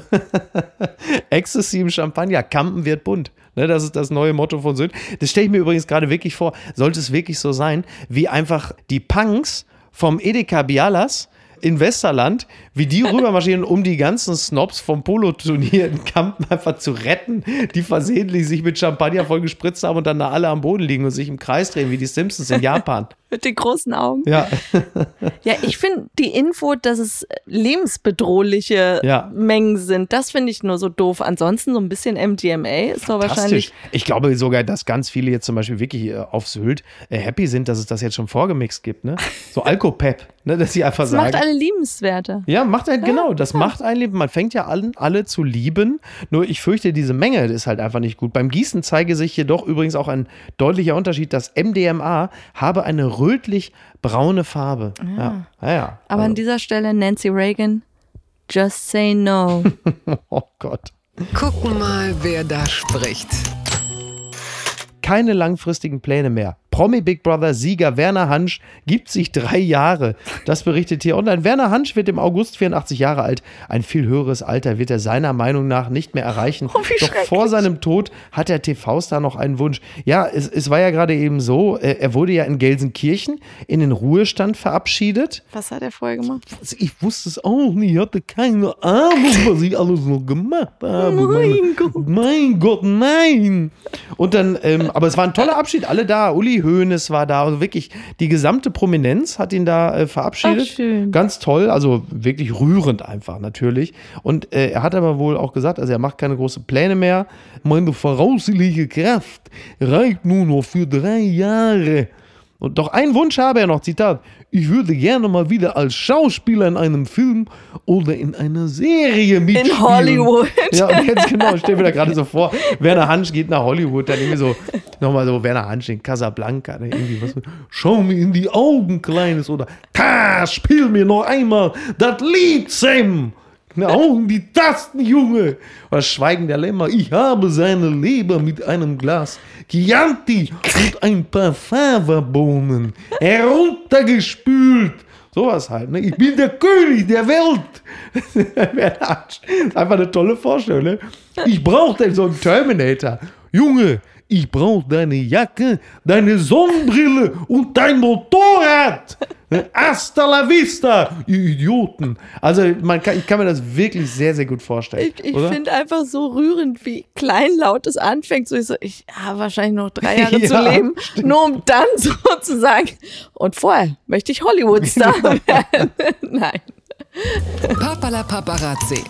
[laughs] Ecstasy im Champagner, Kampen wird bunt. Ne, das ist das neue Motto von Sylt. Das stelle ich mir übrigens gerade wirklich vor, sollte es wirklich so sein, wie einfach die Punks vom Edeka Bialas in Westerland, wie die rübermarschieren, um die ganzen Snobs vom Polo-Turnier in Kampen einfach zu retten, die versehentlich sich mit Champagner voll gespritzt haben und dann da alle am Boden liegen und sich im Kreis drehen, wie die Simpsons in Japan. [laughs] Mit den großen Augen. Ja, [laughs] Ja, ich finde die Info, dass es lebensbedrohliche Ja. Mengen sind, das finde ich nur so doof. Ansonsten so ein bisschen MDMA ist doch wahrscheinlich. Ich glaube sogar, dass ganz viele jetzt zum Beispiel wirklich äh, auf Sylt äh, happy sind, dass es das jetzt schon vorgemixt gibt. Ne? So [laughs] Alkopep, ne? dass sie einfach Das macht sagen. alle liebenswerter. Ja, macht halt, genau, das macht ein Leben. Man fängt ja allen, alle zu lieben. Nur ich fürchte, diese Menge ist halt einfach nicht gut. Beim Gießen zeige sich jedoch übrigens auch ein deutlicher Unterschied. Das MDMA habe eine rötlich-braune Farbe. Ja, ja. ja. Aber an dieser Stelle Nancy Reagan, just say no. [laughs] oh Gott. Gucken mal, wer da spricht. Keine langfristigen Pläne mehr. Promi Big Brother Sieger Werner Hansch gibt sich drei Jahre. Das berichtet hier online. Werner Hansch wird im August 84 Jahre alt. Ein viel höheres Alter wird er seiner Meinung nach nicht mehr erreichen. Oh, Doch vor seinem Tod hat der TV-Star noch einen Wunsch. Ja, es, es war ja gerade eben so, äh, er wurde ja in Gelsenkirchen in den Ruhestand verabschiedet. Was hat er vorher gemacht? Ich wusste es auch nicht, ich hatte keine Ahnung, was ich alles noch gemacht habe. Mein Gott. Mein Gott, nein. Und dann, ähm, aber es war ein toller Abschied, alle da. Uli Hoeneß war da, also wirklich die gesamte Prominenz hat ihn da äh, verabschiedet. Ach, schön. Ganz toll, also wirklich rührend einfach natürlich. Und äh, er hat aber wohl auch gesagt, also er macht keine großen Pläne mehr. Meine voraussichtliche Kraft reicht nur noch für drei Jahre. Und doch einen Wunsch habe er noch, Zitat. Ich würde gerne mal wieder als Schauspieler in einem Film oder in einer Serie mitspielen. Hollywood. Ja, und jetzt genau, stell mir da gerade so vor, Werner Hansch geht nach Hollywood, dann irgendwie so, nochmal so Werner Hansch in Casablanca, ne, irgendwie was schau mir in die Augen, Kleines, oder, ta, spiel mir noch einmal das Lied, Sam. In die Tasten, Junge. Oder Schweigen der Lämmer. Ich habe seine Leber mit einem Glas Chianti und ein paar Fava-Bohnen heruntergespült. Sowas halt. Ne? Ich bin der König der Welt. [laughs] Einfach eine tolle Vorstellung. Ne? Ich brauche so einen Terminator. Junge, ich brauche deine Jacke, deine Sonnenbrille und dein Motorrad. Hasta la vista, ihr Idioten. Also man kann, ich kann mir das wirklich sehr, sehr gut vorstellen. Ich, ich finde einfach so rührend, wie kleinlaut es anfängt. So, ich, so, ich habe wahrscheinlich noch drei Jahre [laughs] zu Ja, leben, nur um dann [laughs] so zu sagen, und vorher möchte ich Hollywood-Star [laughs] werden. Nein. Papala Paparazzi.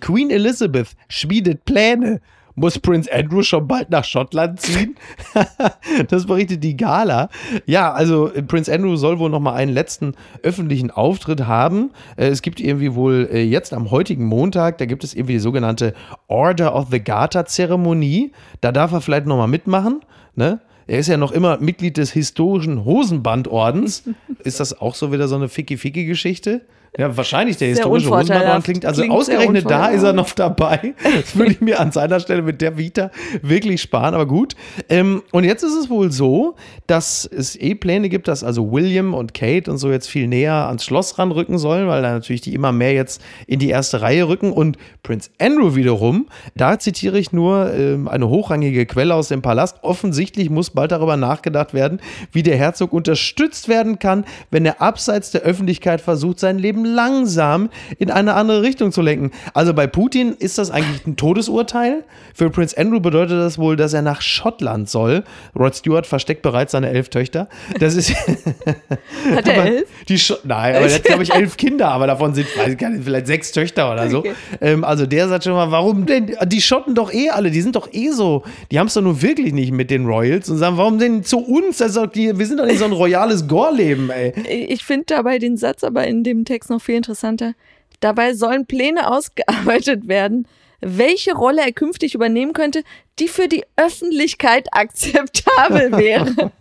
Queen Elizabeth schmiedet Pläne. Muss Prince Andrew schon bald nach Schottland ziehen? [laughs] das berichtet die Gala. Ja, also äh, Prince Andrew soll wohl noch mal einen letzten öffentlichen Auftritt haben. Äh, Es gibt irgendwie wohl äh, jetzt am heutigen Montag, da gibt es irgendwie die sogenannte Order of the Garter Zeremonie. Da darf er vielleicht noch mal mitmachen, ne? Er ist ja noch immer Mitglied des historischen Hosenbandordens. [laughs] Ist das auch so wieder so eine Ficky-Ficky-Geschichte? Ja, wahrscheinlich der Sehr historische. Hosenbandorden klingt, also Klingt ausgerechnet da ist er noch dabei. Das würde ich mir an seiner Stelle mit der Vita wirklich sparen, aber gut. Ähm, und jetzt ist es wohl so, dass es eh Pläne gibt, dass also William und Kate und so jetzt viel näher ans Schloss ranrücken sollen, weil da natürlich die immer mehr jetzt in die erste Reihe rücken. Und Prince Andrew wiederum, da zitiere ich nur ähm, eine hochrangige Quelle aus dem Palast. Offensichtlich muss bald darüber nachgedacht werden, wie der Herzog unterstützt werden kann, wenn er abseits der Öffentlichkeit versucht, sein Leben langsam in eine andere Richtung zu lenken. Also bei Putin ist das eigentlich ein Todesurteil. Für Prince Andrew bedeutet das wohl, dass er nach Schottland soll. Rod Stewart versteckt bereits seine elf Töchter. Das ist. Hat er [laughs] elf? Die Nein, aber der hat, glaube ich, elf Kinder, aber davon sind nicht, vielleicht sechs Töchter oder so. Okay. Ähm, also der sagt schon mal, warum denn? Die Schotten doch eh alle, die sind doch eh so, die haben es doch nur wirklich nicht mit den Royals und sagen, warum denn zu uns? Das die, wir sind doch nicht so ein royales Gorleben, ey. Ich finde dabei den Satz aber in dem Text noch viel interessanter. Dabei sollen Pläne ausgearbeitet werden, welche Rolle er künftig übernehmen könnte, die für die Öffentlichkeit [laughs] akzeptabel [laughs] wäre.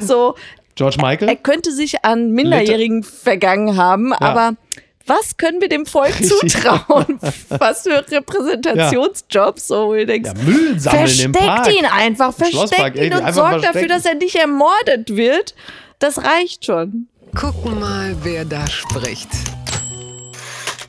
so, George er Michael? könnte sich an Minderjährigen vergangen haben, aber was können wir dem Volk zutrauen? [laughs] was für Repräsentationsjobs, so wo du denkst, Ja, Müll sammeln im Park. versteckt ihn einfach, versteckt ihn und sorgt dafür, dass er nicht ermordet wird. Das reicht schon. Gucken mal, wer da spricht.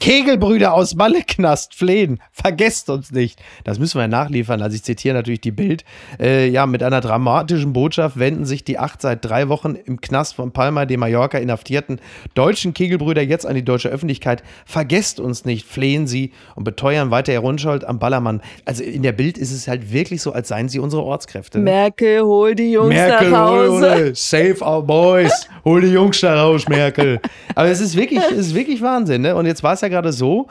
Kegelbrüder aus Malleknast flehen. Vergesst uns nicht. Das müssen wir nachliefern. Also ich zitiere natürlich die Bild. Äh, ja, mit einer dramatischen Botschaft wenden sich die acht seit drei Wochen im Knast von Palma de Mallorca inhaftierten deutschen Kegelbrüder jetzt an die deutsche Öffentlichkeit. Vergesst uns nicht, flehen sie und beteuern weiter ihre Unschuld am Ballermann. Also in der Bild ist es halt wirklich so, als seien sie unsere Ortskräfte. ne? Merkel, hol die Jungs Merkel, nach Hause. hol, save our boys, hol die Jungs da raus, Merkel. Aber es ist wirklich, es ist wirklich Wahnsinn. Ne? Und jetzt war es ja gerade so,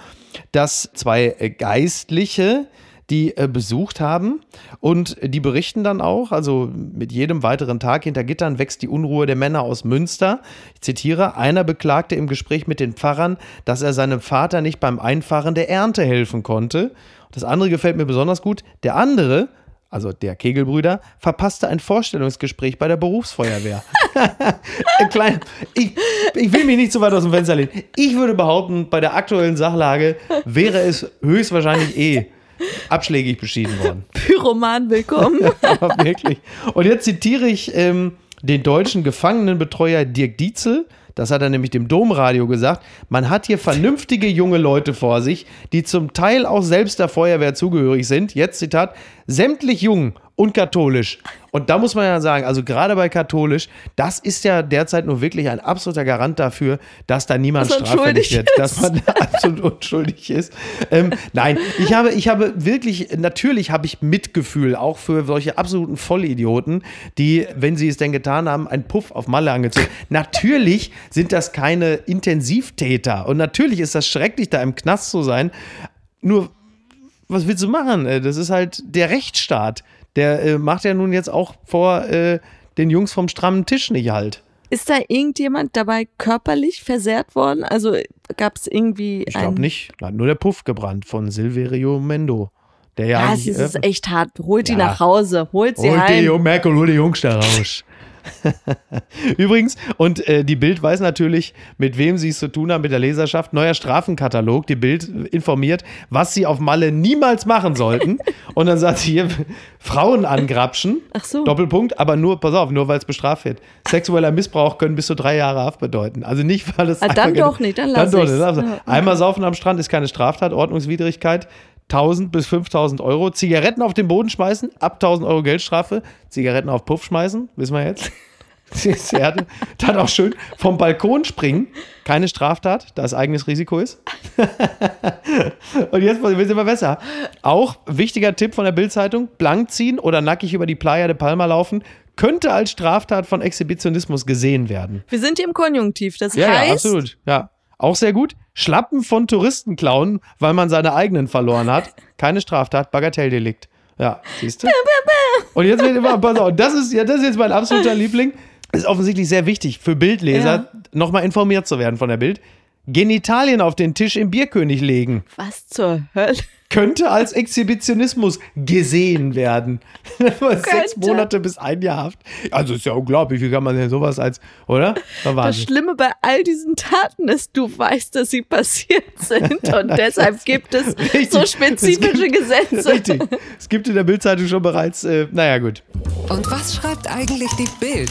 dass zwei äh, Geistliche die äh, besucht haben und die berichten dann auch, also mit jedem weiteren Tag hinter Gittern wächst die Unruhe der Männer aus Münster. Ich zitiere, einer beklagte im Gespräch mit den Pfarrern, dass er seinem Vater nicht beim Einfahren der Ernte helfen konnte. Das andere gefällt mir besonders gut. Der andere, also der Kegelbrüder, verpasste ein Vorstellungsgespräch bei der Berufsfeuerwehr. Ein klein, ich, ich will mich nicht zu weit aus dem Fenster lehnen. Ich würde behaupten, bei der aktuellen Sachlage wäre es höchstwahrscheinlich eh abschlägig beschieden worden. [laughs] Pyroman, willkommen. [laughs] Aber wirklich. Und jetzt zitiere ich ähm, den deutschen Gefangenenbetreuer Dirk Dietzel. Das hat er nämlich dem Domradio gesagt. Man hat hier vernünftige junge Leute vor sich, die zum Teil auch selbst der Feuerwehr zugehörig sind. Jetzt Zitat: sämtlich jung und katholisch. Und da muss man ja sagen, also gerade bei katholisch, das ist ja derzeit nur wirklich ein absoluter Garant dafür, dass da niemand Dass straffällig wird, [laughs] dass man da absolut unschuldig ist. Ähm, nein, ich habe, ich habe wirklich, natürlich habe ich Mitgefühl auch für solche absoluten Vollidioten, die, wenn sie es denn getan haben, einen Puff auf Malle angezogen. Natürlich sind das keine Intensivtäter und natürlich ist das schrecklich, da im Knast zu sein. Nur was willst du machen? Äh, Das ist halt der Rechtsstaat. Der äh, macht ja nun jetzt auch vor äh, den Jungs vom strammen Tisch nicht halt. Ist da irgendjemand dabei körperlich versehrt worden? Also gab es irgendwie Ich glaube nicht. Da hat nur der Puff gebrannt von Silverio Mendo. Der ja, Ja, es ist echt hart. Holt die Ja. nach Hause. Holt sie Hol die, heim. oh Merkel, hol die Jungs da raus. [laughs] Übrigens, und äh, die Bild weiß natürlich, mit wem sie es zu tun haben, mit der Leserschaft. Neuer Strafenkatalog. Die Bild informiert, was sie auf Malle niemals machen sollten. [laughs] Und dann sagt sie hier, Frauen angrapschen. Ach so. Doppelpunkt, aber nur, pass auf, nur weil es bestraft wird. Sexueller Missbrauch können bis zu drei Jahre Haft bedeuten. Also nicht, weil es. Ah, dann einfach- doch nicht, dann lass doch ich's. nicht, dann lass- Ja. Einmal saufen am Strand ist keine Straftat, Ordnungswidrigkeit. 1000 bis 5000 Euro. Zigaretten auf den Boden schmeißen, ab 1000 Euro Geldstrafe. Zigaretten auf Puff schmeißen, wissen wir jetzt. [laughs] Dann auch schön vom Balkon springen. Keine Straftat, da es eigenes Risiko ist. [laughs] Und jetzt wird es immer besser. Auch wichtiger Tipp von der Bildzeitung: blank ziehen oder nackig über die Playa de Palma laufen, könnte als Straftat von Exhibitionismus gesehen werden. Wir sind hier im Konjunktiv. Das Ja, heißt, ja, absolut. Ja. Auch sehr gut. Schlappen von Touristen klauen, weil man seine eigenen verloren hat. [laughs] Keine Straftat, Bagatelldelikt. Ja, siehst du? Und jetzt wird immer, pass auf, das ist, ja, das ist jetzt mein absoluter [laughs] Liebling. Ist offensichtlich sehr wichtig für Bildleser, Ja. nochmal informiert zu werden von der Bild. Genitalien auf den Tisch im Bierkönig legen. was zur Hölle? Könnte als Exhibitionismus gesehen werden. [laughs] Sechs. Monate bis ein Jahr Haft. Also ist ja unglaublich, wie kann man denn sowas als, oder? War Das. Schlimme bei all diesen Taten ist, du weißt, dass sie passiert sind und [laughs] deshalb gibt es Richtig. so Es spezifische gibt- Gesetze. Richtig. Es gibt in der Bildzeitung schon bereits, äh, naja, gut. Und was schreibt eigentlich die Bild?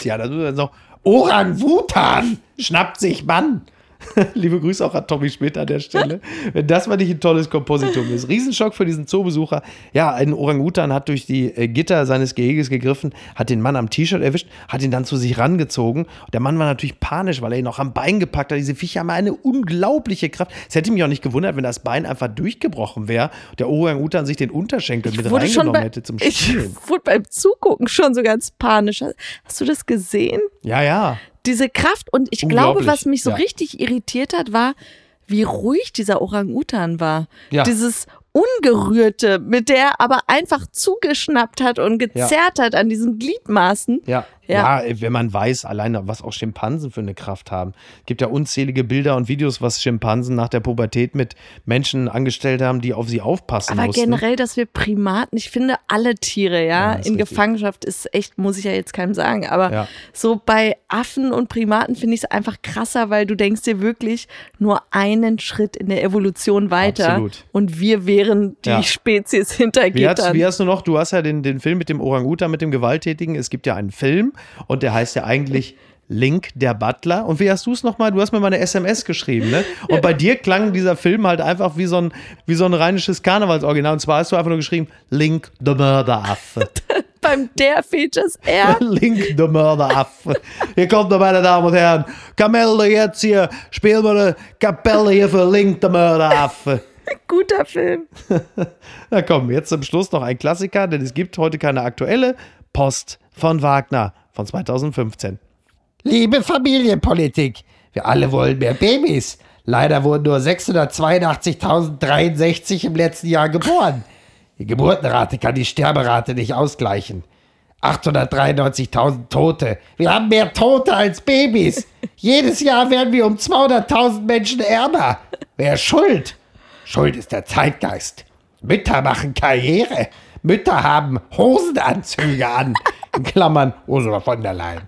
Tja, da müssen wir jetzt noch. Orang-Wutan schnappt sich Mann. [laughs] Liebe Grüße auch an Tommy Schmidt an der Stelle. Wenn das mal nicht ein tolles Kompositum ist. Riesenschock für diesen Zoobesucher. Ja, ein Orang-Utan hat durch die äh, Gitter seines Geheges gegriffen, hat den Mann am T-Shirt erwischt, hat ihn dann zu sich rangezogen. Der Mann war natürlich panisch, weil er ihn auch am Bein gepackt hat. Diese Viecher haben eine unglaubliche Kraft. Es hätte mich auch nicht gewundert, wenn das Bein einfach durchgebrochen wäre. Der Orang-Utan sich den Unterschenkel mit wurde schon reingenommen bei, hätte zum ich Spielen. wurde beim Zugucken schon so ganz panisch. Hast du das gesehen? Ja, ja. Diese Kraft und ich glaube, was mich so ja. richtig irritiert hat, war, wie ruhig dieser Orang-Utan war. Ja. Dieses Ungerührte, mit der er aber einfach zugeschnappt hat und gezerrt hat an diesen Gliedmaßen. Ja. Ja. ja. wenn man weiß, alleine, was auch Schimpansen für eine Kraft haben. Gibt ja unzählige Bilder und Videos, was Schimpansen nach der Pubertät mit Menschen angestellt haben, die auf sie aufpassen Aber mussten. generell, dass wir Primaten, ich finde alle Tiere, ja, Ja, in richtig. Gefangenschaft ist echt, muss ich ja jetzt keinem sagen, aber Ja. so bei Affen und Primaten finde ich es einfach krasser, weil du denkst dir wirklich nur einen Schritt in der Evolution weiter Absolut. und wir wären die Ja. Spezies hinter Wie hast, Gittern. wie hast du noch, du hast ja den, den Film mit dem Orang-Utan, mit dem Gewalttätigen. Es gibt ja einen Film und der heißt ja eigentlich Link der Butler. Und wie hast du es nochmal? Du hast mir mal eine SMS geschrieben, ne? Und bei dir klang dieser Film halt einfach wie so ein, wie so ein rheinisches Karnevalsoriginal. Und zwar hast du einfach nur geschrieben, Link the Mörderaffe. [laughs] Beim der Features R. [laughs] Link the Mörderaffe. Hier kommt er, meine Damen und Herren. Kamelle, jetzt hier. Spielen wir eine Kapelle hier für Link the Mörderaffe. [laughs] Guter Film. Na komm, jetzt zum Schluss noch ein Klassiker, denn es gibt heute keine aktuelle Post von Wagner von 2015. Liebe Familienpolitik, wir alle wollen mehr Babys. Leider wurden nur 682.063 im letzten Jahr geboren. Die Geburtenrate kann die Sterberate nicht ausgleichen. 893.000 Tote. Wir haben mehr Tote als Babys. Jedes Jahr werden wir um 200.000 Menschen ärmer. Wer ist schuld? Schuld ist der Zeitgeist. Mütter machen Karriere. Mütter haben Hosenanzüge an. In Klammern Ursula von der Leyen.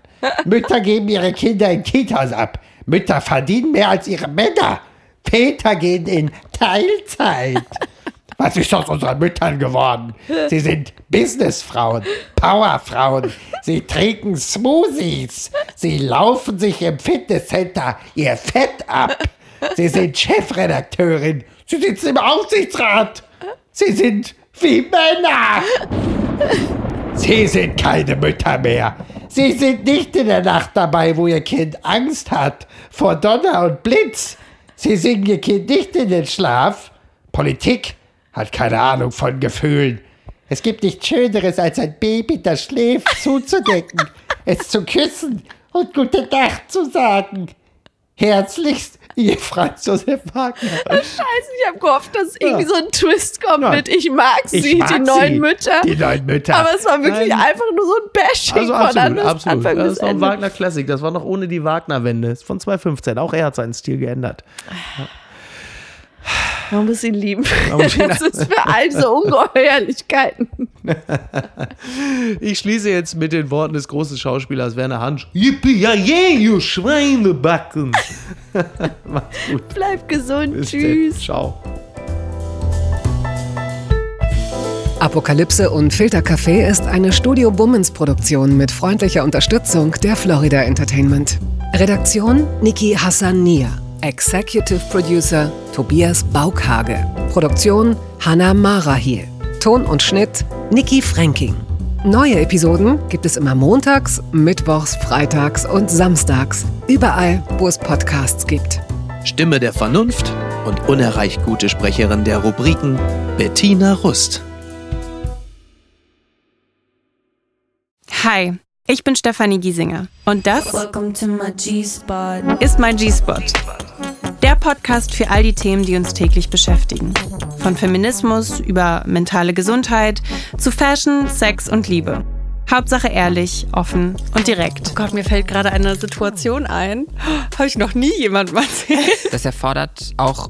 Mütter geben ihre Kinder in Kitas ab. Mütter verdienen mehr als ihre Männer. Väter gehen in Teilzeit. Was ist aus unseren Müttern geworden? Sie sind Businessfrauen, Powerfrauen. Sie trinken Smoothies. Sie laufen sich im Fitnesscenter ihr Fett ab. Sie sind Chefredakteurin. Sie sitzen im Aufsichtsrat. Sie sind wie Männer. Sie sind keine Mütter mehr. Sie sind nicht in der Nacht dabei, wo ihr Kind Angst hat vor Donner und Blitz. Sie singen ihr Kind nicht in den Schlaf. Politik hat keine Ahnung von Gefühlen. Es gibt nichts Schöneres, als ein Baby, das schläft, zuzudecken, [laughs] es zu küssen und gute Nacht zu sagen. Herzlichst, [laughs] ihr Franz Josef Wagner. Scheiße, ich habe gehofft, dass irgendwie Ja. so ein Twist kommt Nein. mit Ich mag sie, Ich mag die neuen sie, Mütter. Die neuen Mütter. Aber es war wirklich Nein. einfach nur so ein Bashing Also von absolut, Anfang absolut. Anfang Das ist noch ein Ende. Wagner Classic. Das war noch ohne die Wagner-Wende. Ist Von 2015. Auch er hat seinen Stil geändert. Man muss ihn lieben. muss [laughs] ihn- Das ist für all so Ungeheuerlichkeiten. [laughs] Ich schließe jetzt mit den Worten des großen Schauspielers Werner Hansch. Yippie, ja, yeah, you Schweinebacken. [laughs] Bleib gesund. Bis Tschüss. denn. Ciao. Apokalypse und Filtercafé ist eine Studio Bummens Produktion mit freundlicher Unterstützung der Florida Entertainment. Redaktion Niki Hassania. Executive Producer Tobias Baukhage. Produktion Hanna Marahiel. Ton und Schnitt Niki Fränking. Neue Episoden gibt es immer montags, mittwochs, freitags und samstags. Überall, wo es Podcasts gibt. Stimme der Vernunft und unerreicht gute Sprecherin der Rubriken Bettina Rust. Hi, ich bin Stefanie Giesinger und das Welcome to my G-Spot. ist mein G-Spot. Der Podcast für all die Themen, die uns täglich beschäftigen. Von Feminismus über mentale Gesundheit zu Fashion, Sex und Liebe. Hauptsache ehrlich, offen und direkt. Oh Gott, mir fällt gerade eine Situation ein. Habe ich noch nie jemandem erzählt. Das erfordert auch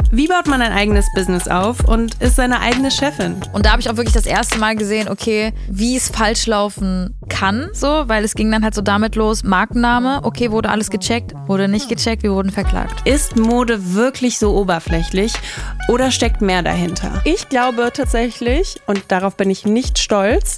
Wie baut man ein eigenes Business auf und ist seine eigene Chefin? Und da habe ich auch wirklich das erste Mal gesehen, okay, wie es falsch laufen kann, so, weil es ging dann halt so damit los, Markenname, okay, wurde alles gecheckt, wurde nicht gecheckt, wir wurden verklagt. Ist Mode wirklich so oberflächlich oder steckt mehr dahinter? Ich glaube tatsächlich, und darauf bin ich nicht stolz,